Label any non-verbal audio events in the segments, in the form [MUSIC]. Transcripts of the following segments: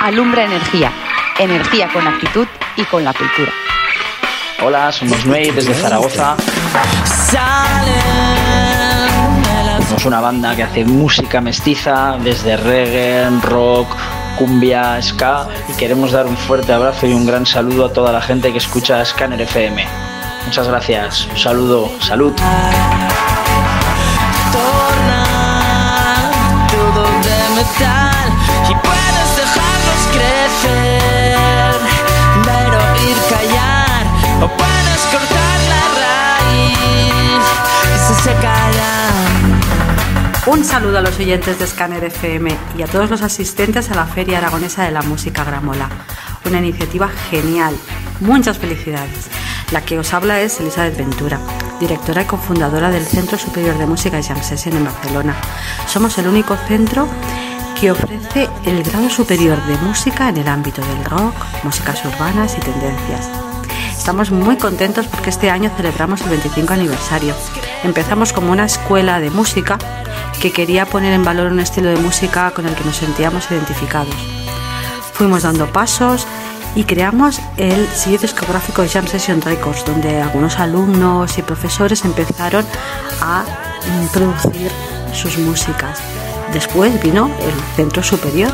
Alumbra Energía. Energía con actitud y con la cultura. Hola, somos Nuey desde Zaragoza. Somos una banda que hace música mestiza desde reggae, rock, cumbia, ska y queremos dar un fuerte abrazo y un gran saludo a toda la gente que escucha Scanner FM. Muchas gracias, un saludo, salud. Un saludo a los oyentes de Scanner FM y a todos los asistentes a la Feria Aragonesa de la Música Gramola. Una iniciativa genial. Muchas felicidades. La que os habla es Elizabeth Ventura, directora y cofundadora del Centro Superior de Música y Jam Session en Barcelona. Somos el único centro que ofrece el grado superior de música en el ámbito del rock, músicas urbanas y tendencias. Estamos muy contentos porque este año celebramos el 25 aniversario. Empezamos como una escuela de música que quería poner en valor un estilo de música con el que nos sentíamos identificados. Fuimos dando pasos y creamos el sello discográfico Jam Session Records, donde algunos alumnos y profesores empezaron a producir sus músicas. Después vino el centro superior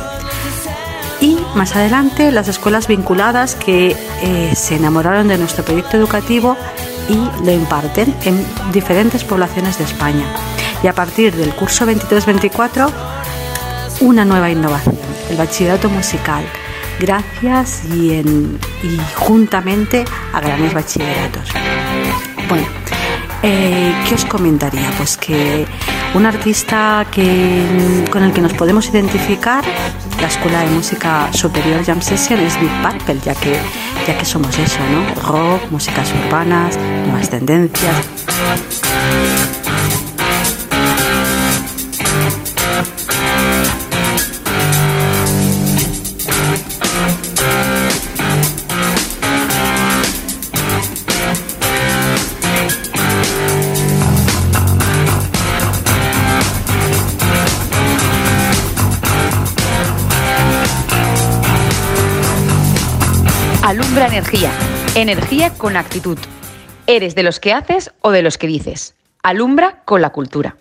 y más adelante las escuelas vinculadas que eh, se enamoraron de nuestro proyecto educativo y lo imparten en diferentes poblaciones de España. Y a partir del curso 23-24, una nueva innovación, el bachillerato musical, gracias y, y juntamente a grandes bachilleratos. Bueno, eh, ¿qué os comentaría? Pues que un artista que, con el que nos podemos identificar, la Escuela de Música Superior Jam Session es Deep Purple, ya que, ya que somos eso, ¿no? Rock, músicas urbanas, nuevas tendencias. Alumbra Energía. Energía con actitud. ¿Eres de los que haces o de los que dices? Alumbra con la cultura.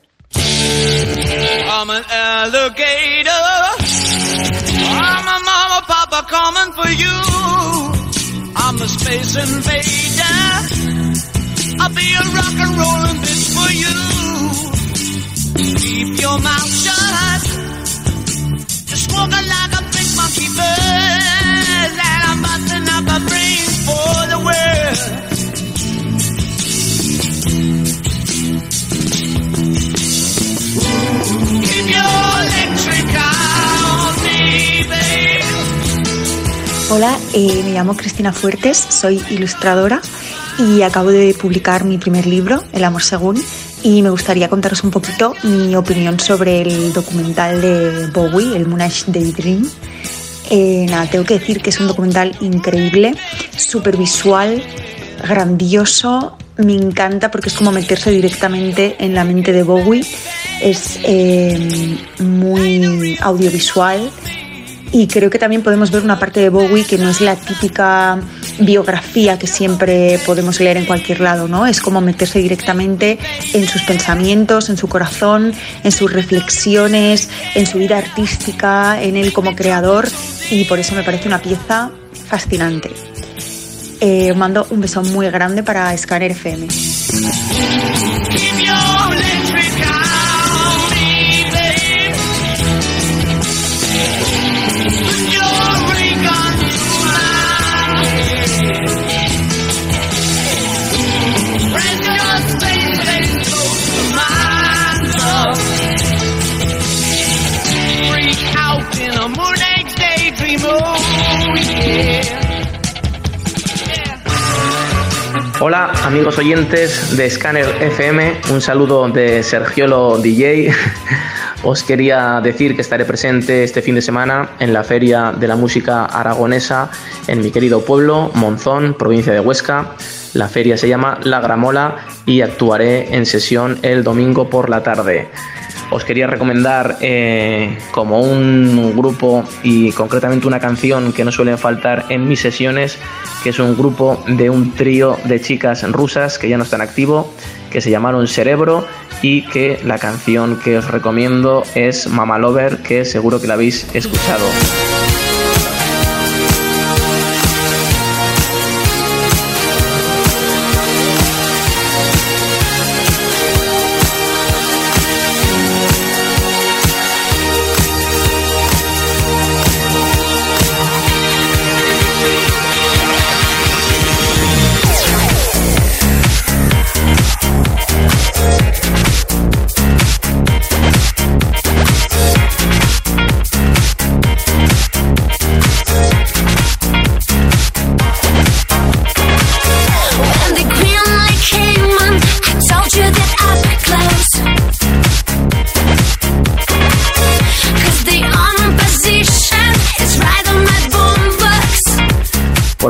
Hola, eh, me llamo Cristina Fuertes, soy ilustradora y acabo de publicar mi primer libro, El amor según, y me gustaría contaros un poquito mi opinión sobre el documental de Bowie, el Moonage Daydream. Eh, nada, tengo que decir que es un documental increíble, súper visual, grandioso, me encanta porque es como meterse directamente en la mente de Bowie, es eh, muy audiovisual. Y creo que también podemos ver una parte de Bowie que no es la típica biografía que siempre podemos leer en cualquier lado, ¿no? Es como meterse directamente en sus pensamientos, en su corazón, en sus reflexiones, en su vida artística, en él como creador y por eso me parece una pieza fascinante. Eh, mando un beso muy grande para Scanner FM. Hola amigos oyentes de Scanner FM, un saludo de Sergiolo DJ. [LAUGHS] Os quería decir que estaré presente este fin de semana en la Feria de la Música Aragonesa en mi querido pueblo, Monzón, provincia de Huesca. La feria se llama La Gramola y actuaré en sesión el domingo por la tarde. Os quería recomendar eh, como un grupo y concretamente una canción que no suelen faltar en mis sesiones, que es un grupo de un trío de chicas rusas que ya no están activo, que se llamaron Cerebro y que la canción que os recomiendo es Mama Lover, que seguro que la habéis escuchado.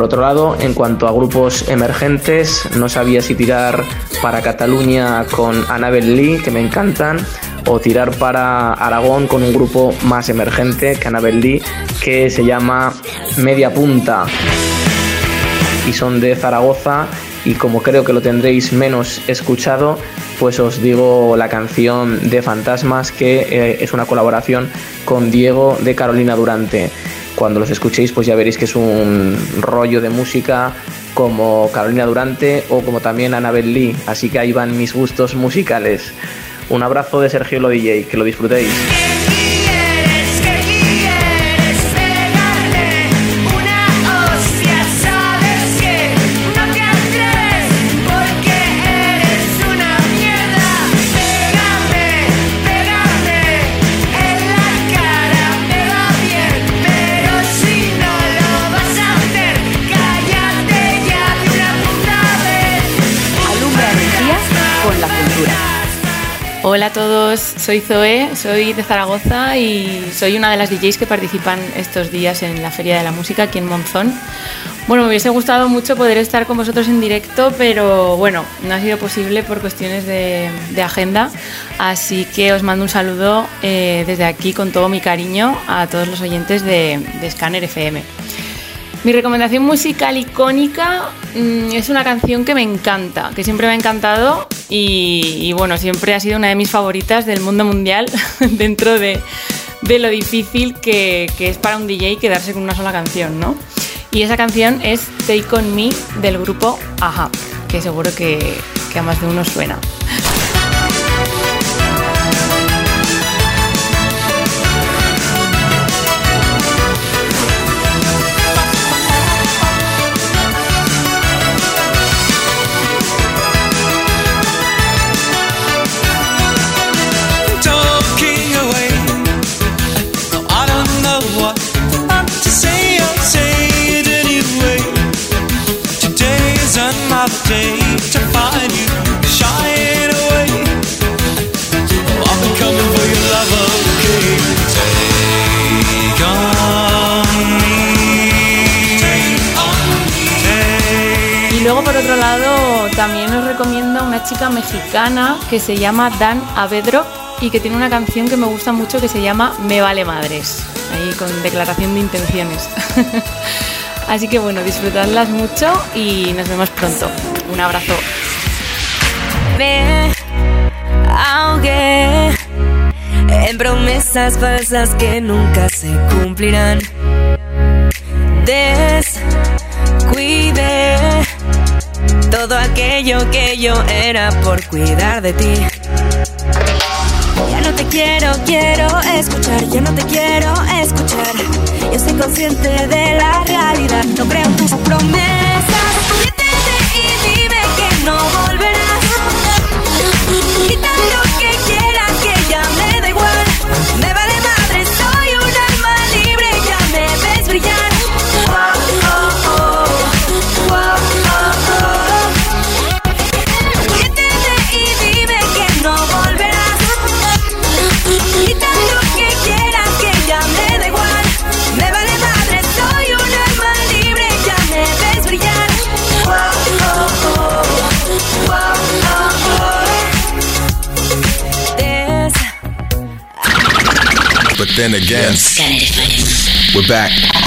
Otro lado, en cuanto a grupos emergentes, no sabía si tirar para Cataluña con Annabel Lee, que me encantan, o tirar para Aragón con un grupo más emergente que Annabel Lee, que se llama Media Punta. Y son de Zaragoza y como creo que lo tendréis menos escuchado, pues os digo la canción de Fantasmas que eh, es una colaboración con Diego de Carolina Durante. Cuando los escuchéis pues ya veréis que es un rollo de música como Carolina Durante o como también Annabel Lee, así que ahí van mis gustos musicales. Un abrazo de Sergio Lo DJ, que lo disfrutéis. Soy Zoe, soy de Zaragoza y soy una de las DJs que participan estos días en la Feria de la Música aquí en Monzón. Bueno, me hubiese gustado mucho poder estar con vosotros en directo, pero bueno, no ha sido posible por cuestiones de, agenda, así que os mando un saludo eh, desde aquí con todo mi cariño a todos los oyentes de, de Scanner FM. Mi recomendación musical icónica mm, es una canción que me encanta, que siempre me ha encantado y, bueno, siempre ha sido una de mis favoritas del mundo mundial [LAUGHS] dentro de, lo difícil que, es para un DJ quedarse con una sola canción, ¿no? Y esa canción es Take On Me del grupo Aja, que seguro que, que a más de uno suena. Otro lado también os recomiendo una chica mexicana que se llama Dan Avedro y que tiene una canción que me gusta mucho que se llama Me vale madres, ahí con declaración de intenciones. [LAUGHS] Así que bueno, disfrutadlas mucho y nos vemos pronto. Un abrazo. Me ahogué en promesas falsas que nunca se cumplirán. Descuidé todo aquello que yo era por cuidar de ti. Ya no te quiero, quiero escuchar, ya no te quiero escuchar. Yo estoy consciente de la realidad, no creo en tus promesas. then against. Yes. We're back.